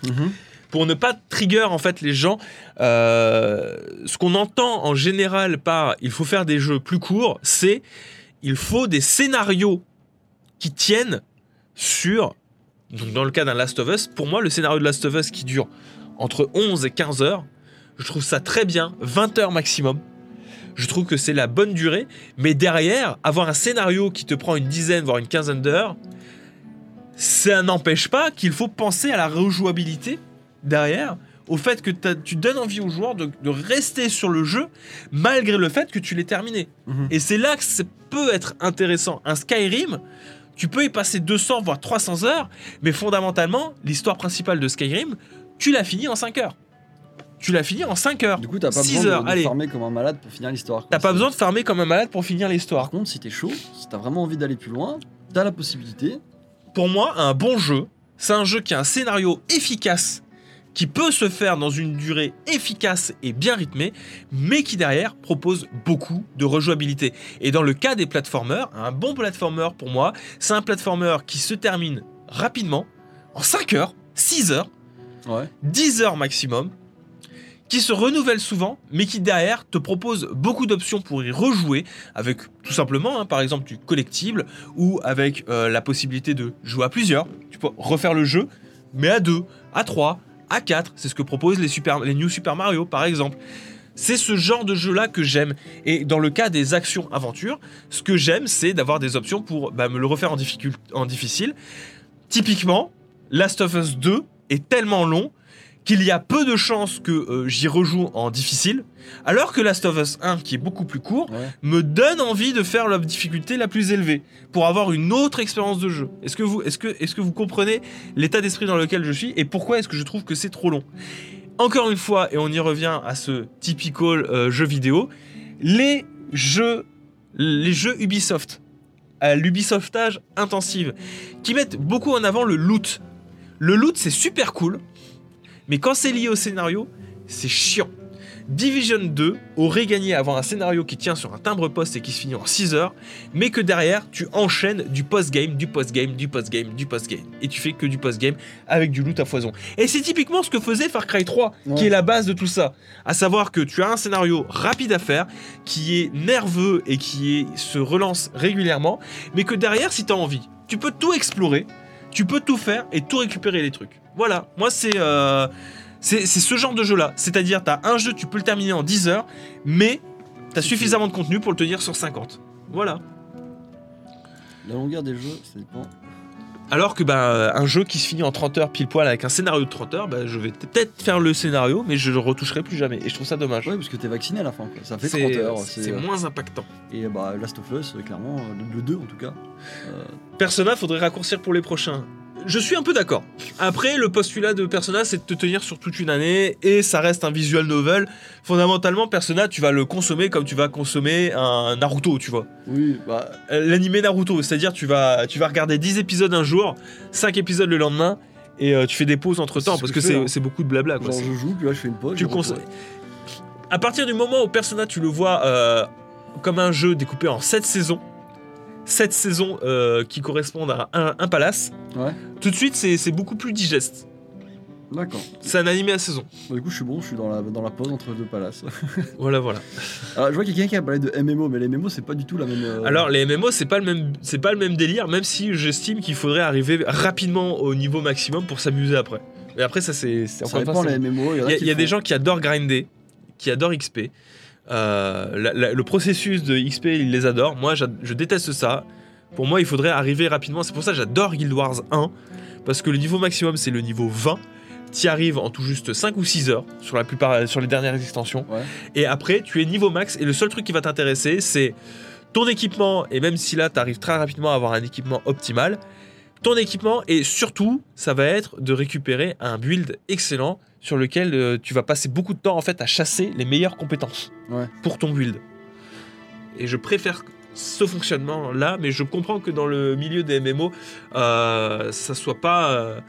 Mhm. Pour ne pas trigger en fait les gens. euh, ce qu'on entend en général par il faut faire des jeux plus courts, c'est il faut des scénarios qui tiennent sur. Donc dans le cas d'un Last of Us, pour moi le scénario de Last of Us qui dure entre 11 et 15 heures, je trouve ça très bien, 20 heures maximum. Je trouve que c'est la bonne durée, mais derrière, avoir un scénario qui te prend une dizaine, voire une quinzaine d'heures, ça n'empêche pas qu'il faut penser à la rejouabilité derrière, au fait que tu donnes envie aux joueurs de, de rester sur le jeu malgré le fait que tu l'aies terminé. Mhm. Et c'est là que ça peut être intéressant. Un Skyrim, tu peux y passer 200 voire 300 heures, mais fondamentalement, l'histoire principale de Skyrim, tu l'as fini en 5 heures. Tu l'as fini en 5 heures. Du coup, t'as pas besoin de- heures, de, farmer comme un malade pour finir l'histoire. T'as pas besoin de farmer comme un malade pour finir Par l'histoire. contre, si t'es chaud, si t'as vraiment envie d'aller plus loin, t'as la possibilité. Pour moi, un bon jeu, c'est un jeu qui a un scénario efficace, qui peut se faire dans une durée efficace et bien rythmée, mais qui derrière propose beaucoup de rejouabilité. Et dans le cas des platformers, un bon platformer pour moi, c'est un platformer qui se termine rapidement, en 5 heures, 6 heures, Ouais. 10 heures maximum, qui se renouvelle souvent, mais qui derrière te propose beaucoup d'options pour y rejouer, avec tout simplement, hein, par exemple, du collectible, ou avec euh, la possibilité de jouer à plusieurs. Tu peux refaire le jeu, mais à 2, à 3, à 4. C'est ce que proposent les, Super, New Super Mario, par exemple. C'est ce genre de jeu-là que j'aime. Et dans le cas des actions-aventures, ce que j'aime, c'est d'avoir des options pour bah, me le refaire en, en difficile. Typiquement, Last of Us 2 est tellement long qu'il y a peu de chances que euh, j'y rejoue en difficile, alors que Last of Us 1, qui est beaucoup plus court, Ouais. me donne envie de faire la difficulté la plus élevée pour avoir une autre expérience de jeu. Est-ce que vous, est-ce que, est-ce que vous comprenez l'état d'esprit dans lequel je suis et pourquoi est-ce que je trouve que c'est trop long? Encore une fois, et on y revient à ce typical euh, jeu vidéo, les jeux, les jeux Ubisoft, à l'Ubisoftage intensive, qui mettent beaucoup en avant le loot. Le loot, c'est super cool, mais quand c'est lié au scénario, c'est chiant. Division 2 aurait gagné à avoir un scénario qui tient sur un timbre-poste et qui se finit en 6 heures, mais que derrière, tu enchaînes du post-game, du post-game, du post-game, du post-game. Et tu fais que du post-game avec du loot à foison. Et c'est typiquement ce que faisait Far Cry 3, qui est la base de tout ça. À savoir que tu as un scénario rapide à faire, qui est nerveux et qui est- se relance régulièrement, mais que derrière, si tu as envie, tu peux tout explorer, tu peux tout faire et tout récupérer les trucs. Voilà, moi c'est euh, c'est c'est ce genre de jeu-là. C'est-à-dire, tu as un jeu, tu peux le terminer en 10 heures, mais tu as Si tu suffisamment de contenu pour le tenir sur 50. Voilà. La longueur des jeux, ça dépend. Alors que bah, un jeu qui se finit en 30 heures pile poil avec un scénario de 30 heures, bah, je vais peut-être faire le scénario, mais je le retoucherai plus jamais. Et je trouve ça dommage. Ouais, parce que t'es vacciné à la fin. quoi. Ça fait 30 C'est heures. c'est c'est- moins impactant. Et bah, Last of Us, euh, clairement, euh, le, le 2 en tout cas. Euh, Persona, faudrait raccourcir pour les prochains. Je suis un peu d'accord. Après, le postulat de Persona, c'est de te tenir sur toute une année et ça reste un visual novel. Fondamentalement, Persona, tu vas le consommer comme tu vas consommer un Naruto, tu vois. oui, bah, L'animé Naruto, c'est-à-dire tu vas, tu vas regarder 10 épisodes un jour, 5 épisodes le lendemain et euh, tu fais des pauses entre temps parce que c'est hein. c'est beaucoup de blabla. Quoi. genre je joue, puis là je fais une pause. Tu. À partir du moment où Persona, tu le vois euh, comme un jeu découpé en 7 saisons, 7 saisons euh, qui correspondent à un, un palace, Ouais, tout de suite c'est c'est beaucoup plus digeste. d'accord. C'est un animé à saison. Bah, du coup, je suis bon, je suis dans la, dans la pause entre deux palaces. Voilà, voilà. Alors, je vois qu'il y a quelqu'un qui a parlé de MMO, mais les MMO, c'est pas du tout la même. euh, Alors les MMO, c'est pas le même, c'est pas le même délire, même si j'estime qu'il faudrait arriver rapidement au niveau maximum pour s'amuser après. Mais après ça c'est, c'est ça encore une dépend fois, les MMO. Il y, en Il y a, qui il y a des gens qui adorent grinder, qui adorent XP. Euh, la- la- le processus de XP, ils les adorent. Moi, je déteste ça. Pour moi, il faudrait arriver rapidement. C'est pour ça que j'adore Guild Wars 1. Parce que le niveau maximum, c'est le niveau 20. Tu arrives en tout juste 5 ou 6 heures sur, la plupart, sur les dernières extensions. Ouais. Et après, tu es niveau max. Et le seul truc qui va t'intéresser, c'est ton équipement. Et même si là, tu arrives très rapidement à avoir un équipement optimal, ton équipement. Et surtout, ça va être de récupérer un build excellent sur lequel euh, tu vas passer beaucoup de temps en fait à chasser les meilleures compétences Ouais. pour ton build. Et je préfère ce fonctionnement là, mais je comprends que dans le milieu des MMO, euh, ça soit pas, euh,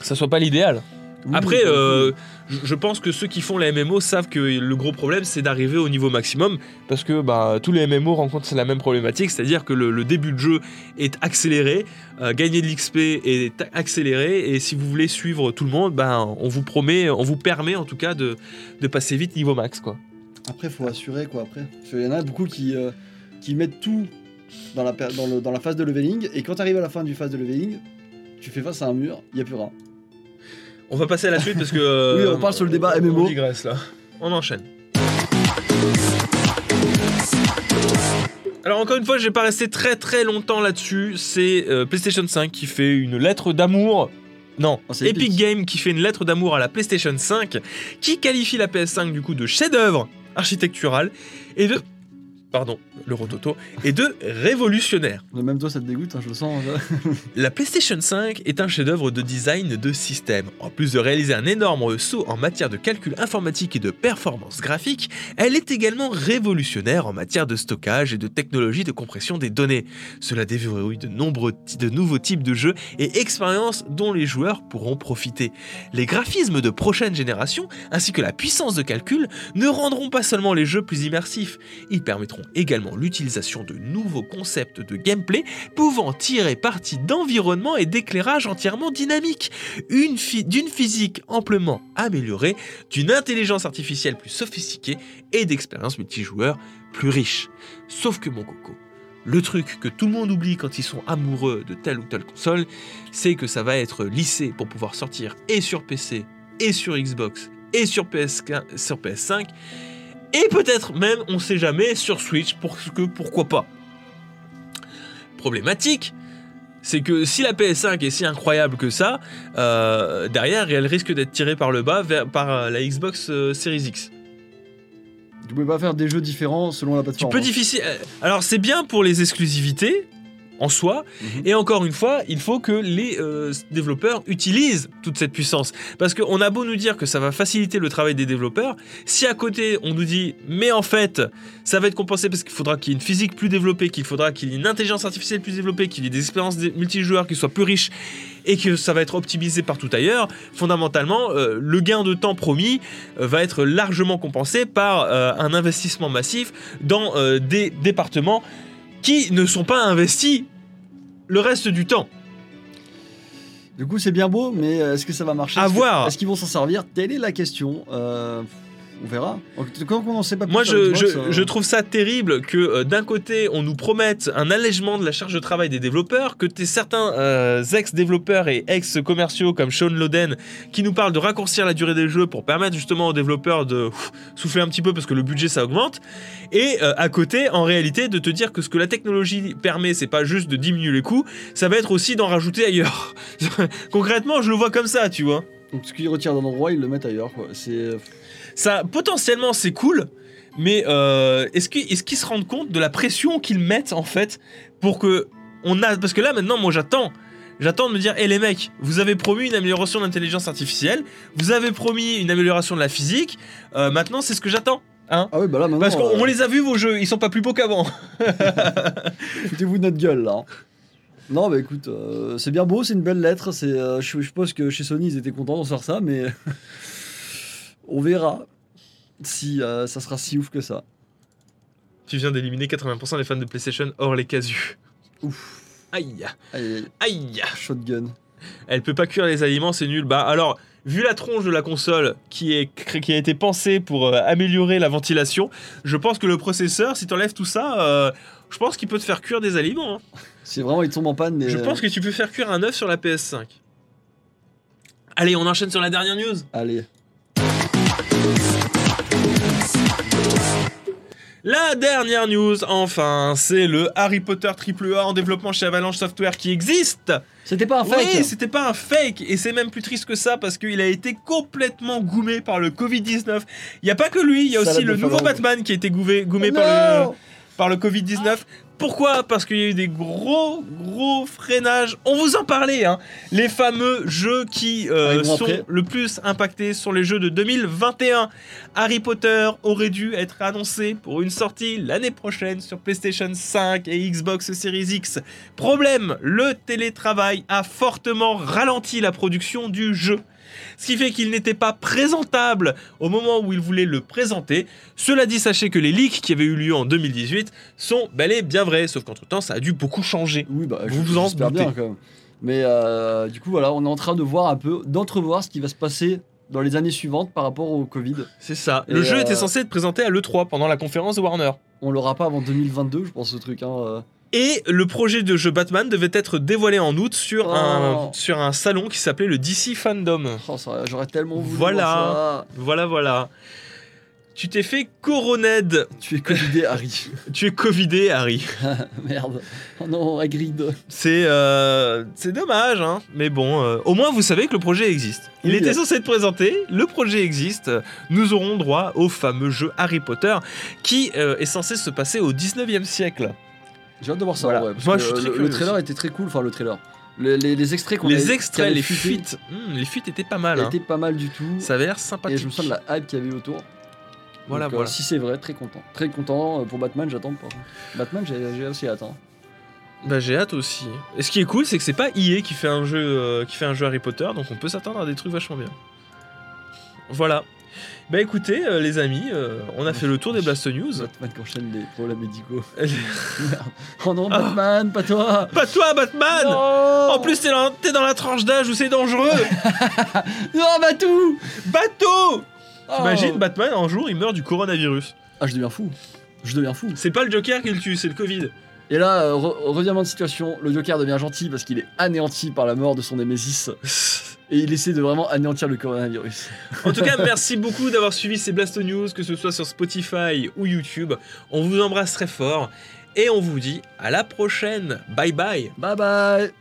ça soit pas l'idéal. Oui, Après, euh, je pense que ceux qui font les MMO savent que le gros problème c'est d'arriver au niveau maximum parce que bah, tous les MMO rencontrent la même problématique, c'est-à-dire que le, le début de jeu est accéléré, euh, gagner de l'XP est accéléré et si vous voulez suivre tout le monde, bah, on vous promet, on vous permet en tout cas de, de passer vite niveau max quoi. Après, faut assurer quoi. Après, Parce qu'il y en a beaucoup qui, euh, qui mettent tout dans la, dans, le- dans la phase de leveling, et quand tu arrives à la fin du phase de leveling, tu fais face à un mur, il y a plus rien. On va passer à la suite parce que euh, Oui, on parle sur le débat MMO. On digresse là. On enchaîne. Alors encore une fois, je vais pas rester très très longtemps là-dessus. C'est euh, PlayStation 5 qui fait une lettre d'amour. Non, Oh, c'est Epic Epic. Games qui fait une lettre d'amour à la PlayStation 5, qui qualifie la PS5 du coup de chef-d'œuvre architectural et de pardon, le rototo et de révolutionnaire. Même toi, ça te dégoûte, hein, je le sens. hein. La PlayStation 5 est un chef-d'œuvre de design de système. En plus de réaliser un énorme saut en matière de calcul informatique et de performance graphique, elle est également révolutionnaire en matière de stockage et de technologie de compression des données. Cela déverrouille de nombreux de nouveaux types de jeux et expériences dont les joueurs pourront profiter. Les graphismes de prochaine génération ainsi que la puissance de calcul ne rendront pas seulement les jeux plus immersifs, ils permettront également l'utilisation de nouveaux concepts de gameplay pouvant tirer parti d'environnements et d'éclairage entièrement dynamiques, d'une physique amplement améliorée, d'une intelligence artificielle plus sophistiquée et d'expériences multijoueurs plus riches. Sauf que mon coco, le truc que tout le monde oublie quand ils sont amoureux de telle ou telle console, c'est que ça va être lissé pour pouvoir sortir et sur PC, et sur Xbox, et sur, PS5, sur PS5, et peut-être même, on sait jamais, sur Switch, parce que pourquoi pas. Problématique, c'est que si la PS5 est si incroyable que ça, euh, derrière, elle risque d'être tirée par le bas vers- par euh, la Xbox euh, Series X. tu pouvais pas faire des jeux différents selon la Tu plateforme. peux hein. difficile. Alors c'est bien pour les exclusivités en soi, Mhm. et encore une fois, il faut que les euh, développeurs utilisent toute cette puissance. Parce qu'on a beau nous dire que ça va faciliter le travail des développeurs, si à côté on nous dit, mais en fait, ça va être compensé parce qu'il faudra qu'il y ait une physique plus développée, qu'il faudra qu'il y ait une intelligence artificielle plus développée, qu'il y ait des expériences multijoueurs qui soient plus riches, et que ça va être optimisé partout ailleurs, fondamentalement, euh, le gain de temps promis euh, va être largement compensé par un investissement massif dans des départements qui ne sont pas investis le reste du temps. Du coup, c'est bien beau, mais euh, est-ce que ça va marcher? À voir. Est-ce qu'ils vont s'en servir? Telle est la question. Euh, on verra. Quand on sait pas plus Moi, je, Xbox, je- euh, je trouve ça terrible que euh, d'un côté, on nous promette un allègement de la charge de travail des développeurs, que t'aies certains euh, ex-développeurs et ex-commerciaux comme Sean Loden qui nous parlent de raccourcir la durée des jeux pour permettre justement aux développeurs de ouf, souffler un petit peu parce que le budget ça augmente. Et euh, à côté, en réalité, de te dire que ce que la technologie permet, c'est pas juste de diminuer les coûts, ça va être aussi d'en rajouter ailleurs. Concrètement, je le vois comme ça, tu vois. Donc, ce qu'ils retirent d'un endroit, ils le mettent ailleurs. Quoi. C'est. Ça potentiellement c'est cool, mais euh, est-ce qu'ils est se rendent compte de la pression qu'ils mettent en fait pour que on a parce que là maintenant moi j'attends. J'attends de me dire, hé les mecs, vous avez promis une amélioration de l'intelligence artificielle, vous avez promis une amélioration de la physique, euh, maintenant c'est ce que j'attends. Hein Ah oui, bah là maintenant. Parce qu'on euh, les a vus vos jeux, ils sont pas plus beaux qu'avant. Foutez-vous de notre gueule là. Non, bah écoute, euh, c'est bien beau, c'est une belle lettre. C'est, euh, je, je suppose que chez Sony ils étaient contents d'en faire ça, mais on verra si euh, ça sera si ouf que ça. Tu viens d'éliminer 80% des fans de PlayStation hors les casus. Ouf. Aïe, Aïe, aïe, shotgun. Elle peut pas cuire les aliments, c'est nul. Bah alors, vu la tronche de la console qui, est, cré- qui a été pensée pour euh, améliorer la ventilation, je pense que le processeur, si t'enlèves tout ça, euh, je pense qu'il peut te faire cuire des aliments. hein. Si vraiment il tombe en panne, Je euh, pense que tu peux faire cuire un œuf sur la PS5. Allez, on enchaîne sur la dernière news. Allez. La dernière news, enfin, c'est le Harry Potter AAA en développement chez Avalanche Software qui existe. C'était pas un fake Oui, c'était pas un fake, et c'est même plus triste que ça parce qu'il a été complètement goumé par le Covid-19. Il y a pas que lui, il y a aussi le nouveau. Batman qui a été goumé, goumé par le, par le Covid-19. Pourquoi? Parce qu'il y a eu des gros, gros freinages. On vous en parlait, hein. Les fameux jeux qui euh, Arriveront sont après. le plus impactés sur les jeux de 2021. Harry Potter aurait dû être annoncé pour une sortie l'année prochaine sur PlayStation 5 et Xbox Series X. Problème, le télétravail a fortement ralenti la production du jeu. Ce qui fait qu'il n'était pas présentable au moment où il voulait le présenter. Cela dit, sachez que les leaks qui avaient eu lieu en 2018 sont bel et bien vrais, sauf qu'entre-temps, ça a dû beaucoup changer. Oui, bah, Vous vous en doutez. bien quand même. Mais euh, du coup, voilà, on est en train de voir un peu, d'entrevoir ce qui va se passer dans les années suivantes par rapport au Covid. C'est ça. Et le jeu euh, était censé être présenté à l'E3 pendant la conférence de Warner. On l'aura pas avant 2022, je pense, ce truc. Hein. Et le projet de jeu Batman devait être dévoilé en août sur, Oh. un, sur un salon qui s'appelait le DC Fandom. Oh, ça- J'aurais tellement voulu Voilà. voir Voilà, voilà. Tu t'es fait coroned. ça. Tu es Covidé, Harry. Tu es covidé, Harry. Merde. Oh non, Hagrid. C'est euh, c'est dommage, hein. Mais bon, euh, au moins vous savez que le projet existe. Il Oui, était censé être présenté, le projet existe. Nous aurons droit au fameux jeu Harry Potter qui euh, est censé se passer au 19e siècle. J'ai hâte de voir ça. Voilà. ouais, parce Moi, que je suis très le, le trailer aussi. était très cool. Enfin, le trailer. Le- les, les extraits qu'on Les avait- extraits, qu'avait les fuité fuites, hmm, les fuites étaient pas mal. hein. étaient pas mal du tout. Ça avait l'air Et sympathique. je me sens de la hype qu'il y avait autour. Voilà, Donc, euh, voilà. si c'est vrai, très content. Très content. Euh, Pour Batman, j'attends pas. Batman, j'ai j'ai aussi hâte. hein. Bah j'ai hâte aussi. Et ce qui est cool, c'est que c'est pas EA qui fait un jeu euh, qui fait un jeu Harry Potter, donc on peut s'attendre à des trucs vachement bien. Voilà. Bah écoutez, euh, les amis, euh, on a fait le tour des Blast News. Batman qui enchaîne les problèmes médicaux. pas Oh non, Ah. Batman, pas toi toi, Batman Non En plus, t'es dans, t'es dans la tranche d'âge où c'est dangereux Non, Batou Bateau Oh. T'imagines, Batman, un jour, il meurt du coronavirus. Ah, je deviens fou. Je deviens fou. C'est pas le Joker qui le tue, c'est le Covid. Et là, euh, re- revirement de situation, le Joker devient gentil parce qu'il est anéanti par la mort de son Némésis. Et il essaie de vraiment anéantir le coronavirus. En tout cas, merci beaucoup d'avoir suivi ces Blast News, que ce soit sur Spotify ou YouTube. On vous embrasse très fort et on vous dit à la prochaine. Bye bye Bye bye